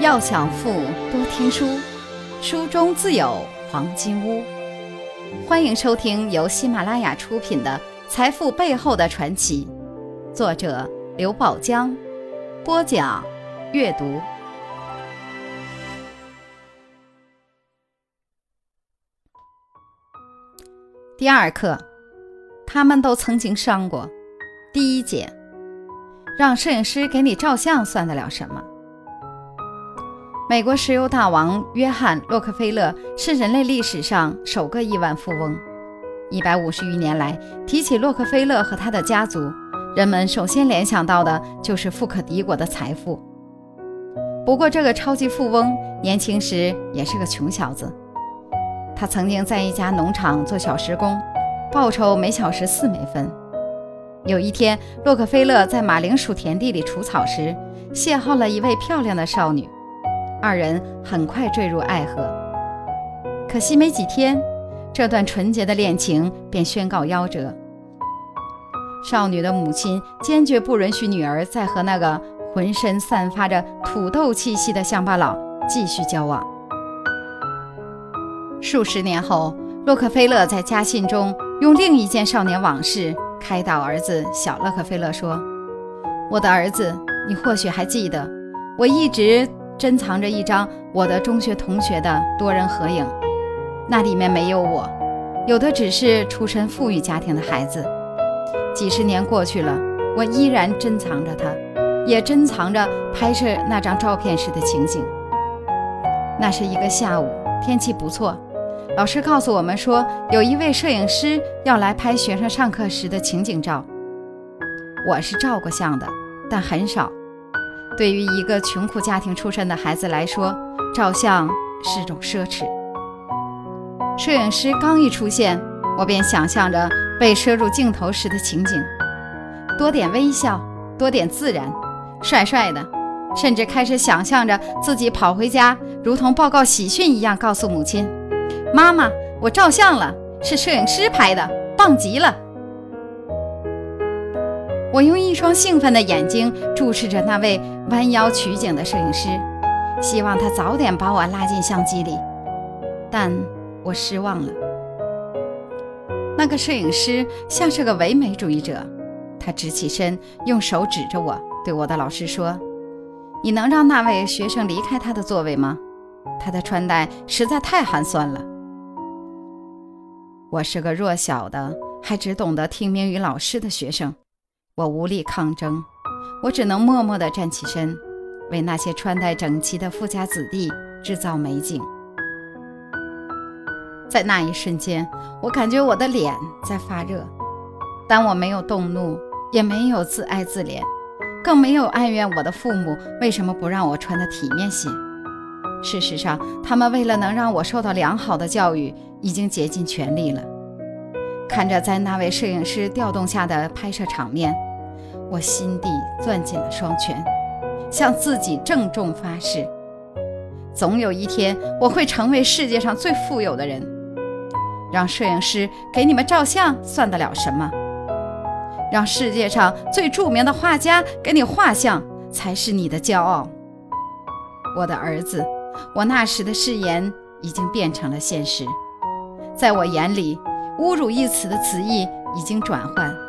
要想富，多听书，书中自有黄金屋。欢迎收听由喜马拉雅出品的《财富背后的传奇》，作者刘宝江，播讲阅读。第二课，他们都曾经伤过。第一节，让摄影师给你照相算得了什么？美国石油大王约翰·洛克菲勒是人类历史上首个亿万富翁。一百五十余年来，提起洛克菲勒和他的家族，人们首先联想到的就是富可敌国的财富。不过，这个超级富翁年轻时也是个穷小子。他曾经在一家农场做小时工，报酬每小时四美分。有一天，洛克菲勒在马铃薯田地里除草时，邂逅了一位漂亮的少女。二人很快坠入爱河，可惜没几天，这段纯洁的恋情便宣告夭折。少女的母亲坚决不允许女儿再和那个浑身散发着土豆气息的乡巴佬继续交往。数十年后，洛克菲勒在家信中用另一件少年往事开导儿子小洛克菲勒说：“我的儿子，你或许还记得，我一直……”珍藏着一张我的中学同学的多人合影，那里面没有我，有的只是出身富裕家庭的孩子。几十年过去了，我依然珍藏着它，也珍藏着拍摄那张照片时的情景。那是一个下午，天气不错，老师告诉我们说，有一位摄影师要来拍学生上课时的情景照。我是照过相的，但很少。对于一个穷苦家庭出身的孩子来说，照相是种奢侈。摄影师刚一出现，我便想象着被摄入镜头时的情景，多点微笑，多点自然，帅帅的，甚至开始想象着自己跑回家，如同报告喜讯一样，告诉母亲：“妈妈，我照相了，是摄影师拍的，棒极了。”我用一双兴奋的眼睛注视着那位弯腰取景的摄影师，希望他早点把我拉进相机里，但我失望了。那个摄影师像是个唯美主义者，他直起身，用手指着我，对我的老师说：“你能让那位学生离开他的座位吗？他的穿戴实在太寒酸了。”我是个弱小的，还只懂得听命于老师的学生。我无力抗争，我只能默默地站起身，为那些穿戴整齐的富家子弟制造美景。在那一瞬间，我感觉我的脸在发热，但我没有动怒，也没有自哀自怜，更没有哀怨我的父母为什么不让我穿得体面些。事实上，他们为了能让我受到良好的教育，已经竭尽全力了。看着在那位摄影师调动下的拍摄场面。我心底攥紧了双拳，向自己郑重发誓：总有一天我会成为世界上最富有的人。让摄影师给你们照相算得了什么？让世界上最著名的画家给你画像才是你的骄傲。我的儿子，我那时的誓言已经变成了现实。在我眼里，“侮辱”一词的词义已经转换。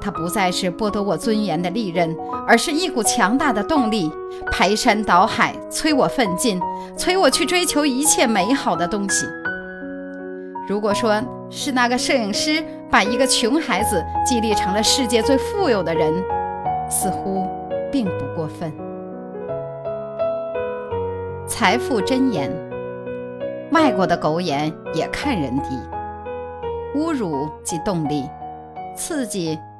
它不再是剥夺我尊严的利刃，而是一股强大的动力，排山倒海，催我奋进，催我去追求一切美好的东西。如果说是那个摄影师把一个穷孩子激励成了世界最富有的人，似乎并不过分。财富箴言：外国的狗眼也看人低，侮辱即动力，刺激。